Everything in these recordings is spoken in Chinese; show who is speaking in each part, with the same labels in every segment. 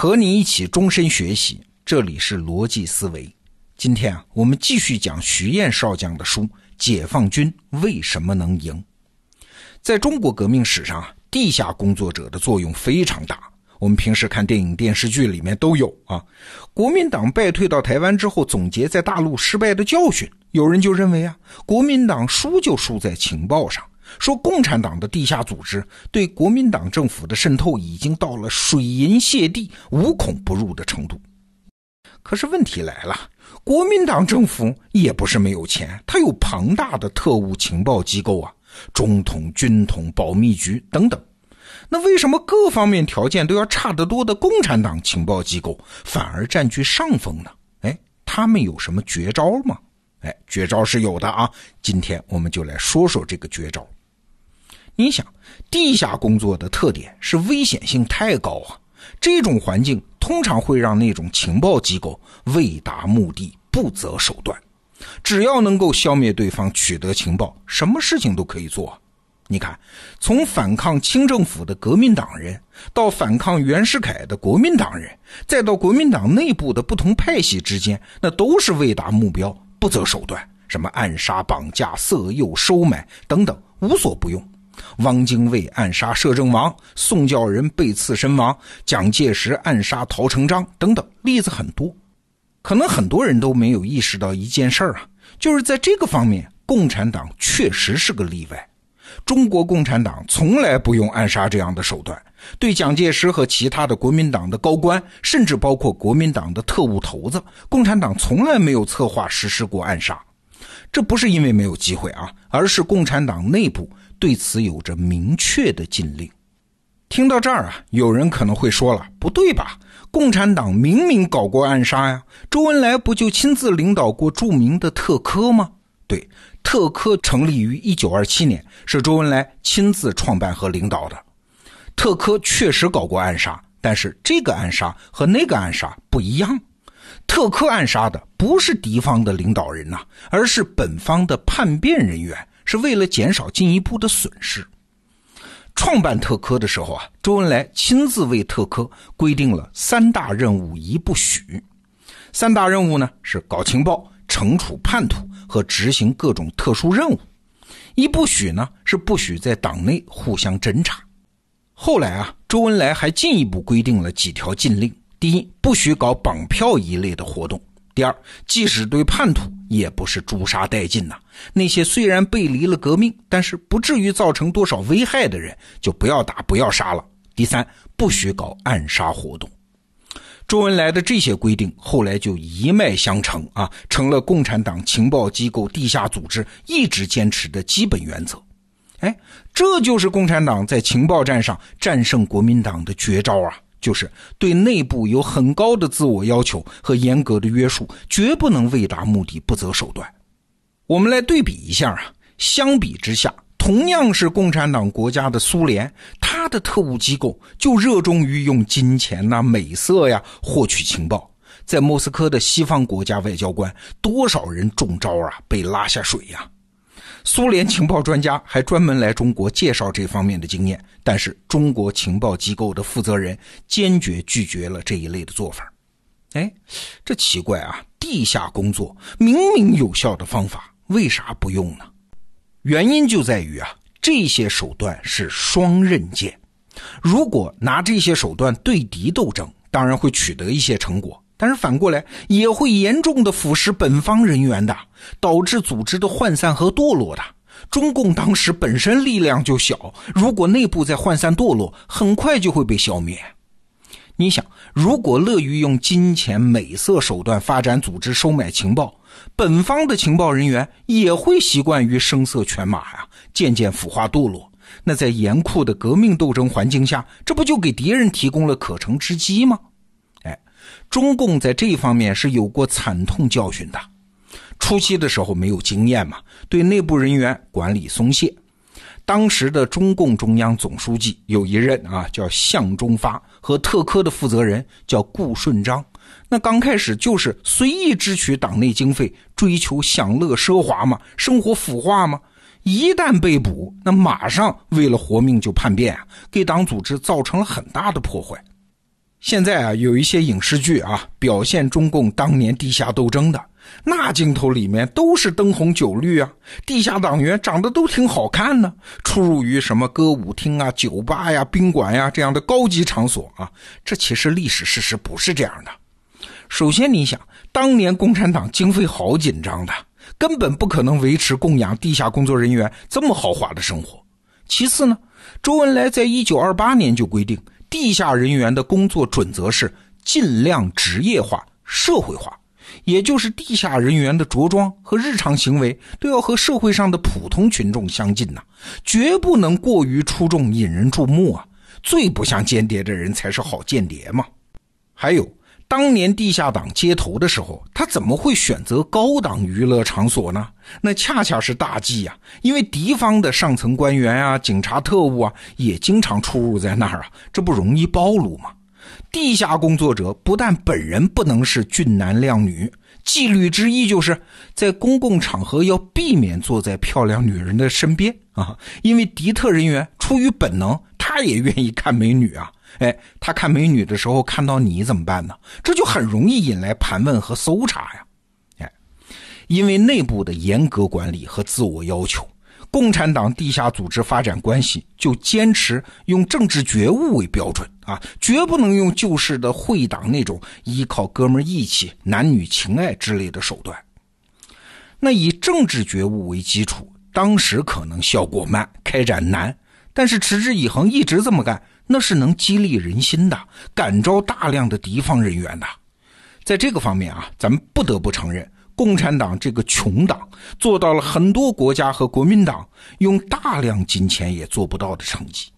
Speaker 1: 和你一起终身学习，这里是逻辑思维。今天啊，我们继续讲徐彦少将的书《解放军为什么能赢》。在中国革命史上啊，地下工作者的作用非常大。我们平时看电影、电视剧里面都有啊。国民党败退到台湾之后，总结在大陆失败的教训，有人就认为啊，国民党输就输在情报上。说共产党的地下组织对国民党政府的渗透已经到了水银泻地、无孔不入的程度。可是问题来了，国民党政府也不是没有钱，它有庞大的特务情报机构啊，中统、军统、保密局等等。那为什么各方面条件都要差得多的共产党情报机构反而占据上风呢？哎，他们有什么绝招吗？哎，绝招是有的啊。今天我们就来说说这个绝招。你想，地下工作的特点是危险性太高啊！这种环境通常会让那种情报机构为达目的不择手段，只要能够消灭对方、取得情报，什么事情都可以做。你看，从反抗清政府的革命党人，到反抗袁世凯的国民党人，再到国民党内部的不同派系之间，那都是为达目标不择手段，什么暗杀、绑架、色诱、收买等等，无所不用。汪精卫暗杀摄政王，宋教仁被刺身亡，蒋介石暗杀陶成章等等，例子很多。可能很多人都没有意识到一件事儿啊，就是在这个方面，共产党确实是个例外。中国共产党从来不用暗杀这样的手段，对蒋介石和其他的国民党的高官，甚至包括国民党的特务头子，共产党从来没有策划实施过暗杀。这不是因为没有机会啊，而是共产党内部。对此有着明确的禁令。听到这儿啊，有人可能会说了：“不对吧？共产党明明搞过暗杀呀，周恩来不就亲自领导过著名的特科吗？”对，特科成立于一九二七年，是周恩来亲自创办和领导的。特科确实搞过暗杀，但是这个暗杀和那个暗杀不一样。特科暗杀的不是敌方的领导人呐，而是本方的叛变人员。是为了减少进一步的损失。创办特科的时候啊，周恩来亲自为特科规定了三大任务一不许。三大任务呢是搞情报、惩处叛徒和执行各种特殊任务。一不许呢是不许在党内互相侦查。后来啊，周恩来还进一步规定了几条禁令：第一，不许搞绑票一类的活动。第二，即使对叛徒，也不是诛杀殆尽呐。那些虽然背离了革命，但是不至于造成多少危害的人，就不要打，不要杀了。第三，不许搞暗杀活动。周恩来的这些规定，后来就一脉相承啊，成了共产党情报机构地下组织一直坚持的基本原则。哎，这就是共产党在情报战上战胜国民党的绝招啊！就是对内部有很高的自我要求和严格的约束，绝不能为达目的不择手段。我们来对比一下啊，相比之下，同样是共产党国家的苏联，它的特务机构就热衷于用金钱呐、美色呀获取情报。在莫斯科的西方国家外交官，多少人中招啊，被拉下水呀。苏联情报专家还专门来中国介绍这方面的经验，但是中国情报机构的负责人坚决拒绝了这一类的做法。哎，这奇怪啊！地下工作明明有效的方法，为啥不用呢？原因就在于啊，这些手段是双刃剑。如果拿这些手段对敌斗争，当然会取得一些成果。但是反过来也会严重的腐蚀本方人员的，导致组织的涣散和堕落的。中共当时本身力量就小，如果内部再涣散堕落，很快就会被消灭。你想，如果乐于用金钱美色手段发展组织、收买情报，本方的情报人员也会习惯于声色犬马呀，渐渐腐化堕落。那在严酷的革命斗争环境下，这不就给敌人提供了可乘之机吗？中共在这一方面是有过惨痛教训的。初期的时候没有经验嘛，对内部人员管理松懈。当时的中共中央总书记有一任啊，叫向忠发，和特科的负责人叫顾顺章。那刚开始就是随意支取党内经费，追求享乐奢华嘛，生活腐化嘛。一旦被捕，那马上为了活命就叛变啊，给党组织造成了很大的破坏。现在啊，有一些影视剧啊，表现中共当年地下斗争的那镜头里面都是灯红酒绿啊，地下党员长得都挺好看呢，出入于什么歌舞厅啊、酒吧呀、宾馆呀这样的高级场所啊。这其实历史事实不是这样的。首先，你想，当年共产党经费好紧张的，根本不可能维持供养地下工作人员这么豪华的生活。其次呢，周恩来在一九二八年就规定。地下人员的工作准则是尽量职业化、社会化，也就是地下人员的着装和日常行为都要和社会上的普通群众相近呐，绝不能过于出众、引人注目啊！最不像间谍的人才是好间谍嘛。还有，当年地下党接头的时候，他怎么会选择高档娱乐场所呢？那恰恰是大忌呀！因为敌方的上层官员啊、警察特务啊，也经常出入在那儿啊，这不容易暴露吗？地下工作者不但本人不能是俊男靓女，纪律之一就是在公共场合要避免坐在漂亮女人的身边啊，因为敌特人员出于本能，他也愿意看美女啊。哎，他看美女的时候看到你怎么办呢？这就很容易引来盘问和搜查呀。哎因为内部的严格管理和自我要求，共产党地下组织发展关系就坚持用政治觉悟为标准啊，绝不能用旧式的会党那种依靠哥们义气、男女情爱之类的手段。那以政治觉悟为基础，当时可能效果慢，开展难，但是持之以恒，一直这么干，那是能激励人心的，感召大量的敌方人员的。在这个方面啊，咱们不得不承认。共产党这个穷党做到了很多国家和国民党用大量金钱也做不到的成绩。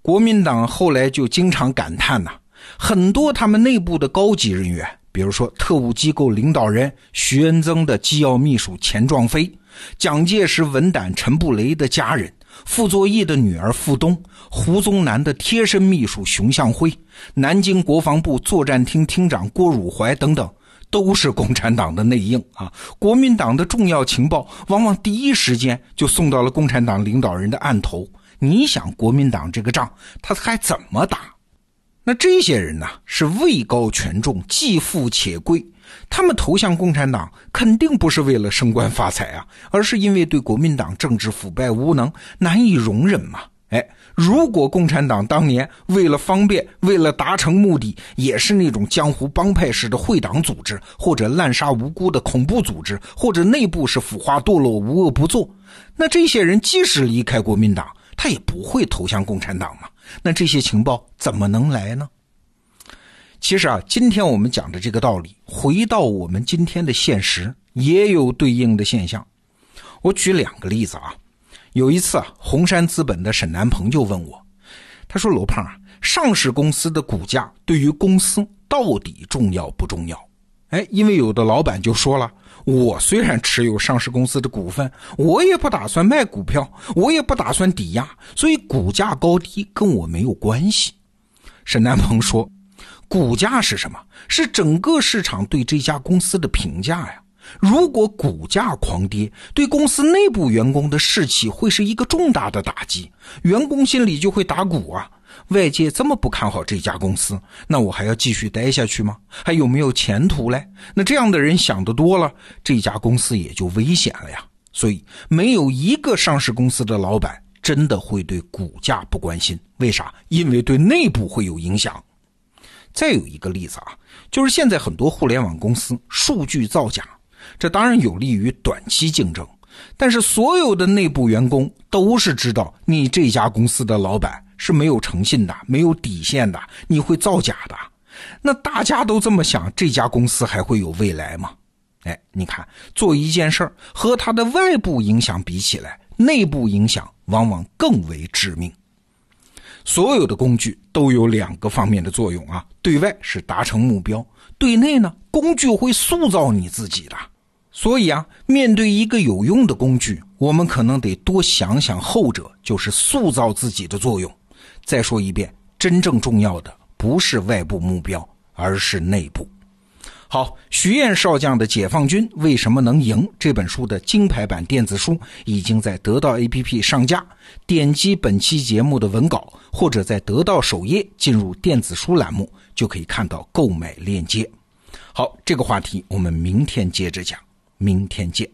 Speaker 1: 国民党后来就经常感叹呐，很多他们内部的高级人员，比如说特务机构领导人徐恩曾的机要秘书钱壮飞，蒋介石文胆陈布雷的家人，傅作义的女儿傅东，胡宗南的贴身秘书熊向晖，南京国防部作战厅厅长郭汝怀等等。都是共产党的内应啊！国民党的重要情报往往第一时间就送到了共产党领导人的案头。你想，国民党这个仗他还怎么打？那这些人呢，是位高权重、既富且贵。他们投向共产党，肯定不是为了升官发财啊，而是因为对国民党政治腐败无能难以容忍嘛。哎，如果共产党当年为了方便，为了达成目的，也是那种江湖帮派式的会党组织，或者滥杀无辜的恐怖组织，或者内部是腐化堕落、无恶不作，那这些人即使离开国民党，他也不会投向共产党嘛？那这些情报怎么能来呢？其实啊，今天我们讲的这个道理，回到我们今天的现实，也有对应的现象。我举两个例子啊。有一次啊，红杉资本的沈南鹏就问我，他说：“罗胖啊，上市公司的股价对于公司到底重要不重要？”哎，因为有的老板就说了：“我虽然持有上市公司的股份，我也不打算卖股票，我也不打算抵押，所以股价高低跟我没有关系。”沈南鹏说：“股价是什么？是整个市场对这家公司的评价呀。”如果股价狂跌，对公司内部员工的士气会是一个重大的打击，员工心里就会打鼓啊。外界这么不看好这家公司，那我还要继续待下去吗？还有没有前途嘞？那这样的人想得多了，这家公司也就危险了呀。所以，没有一个上市公司的老板真的会对股价不关心。为啥？因为对内部会有影响。再有一个例子啊，就是现在很多互联网公司数据造假。这当然有利于短期竞争，但是所有的内部员工都是知道你这家公司的老板是没有诚信的、没有底线的，你会造假的。那大家都这么想，这家公司还会有未来吗？哎，你看，做一件事儿和它的外部影响比起来，内部影响往往更为致命。所有的工具都有两个方面的作用啊，对外是达成目标，对内呢，工具会塑造你自己的。所以啊，面对一个有用的工具，我们可能得多想想后者就是塑造自己的作用。再说一遍，真正重要的不是外部目标，而是内部。好，徐燕少将的《解放军为什么能赢》这本书的金牌版电子书已经在得到 APP 上架。点击本期节目的文稿，或者在得到首页进入电子书栏目，就可以看到购买链接。好，这个话题我们明天接着讲，明天见。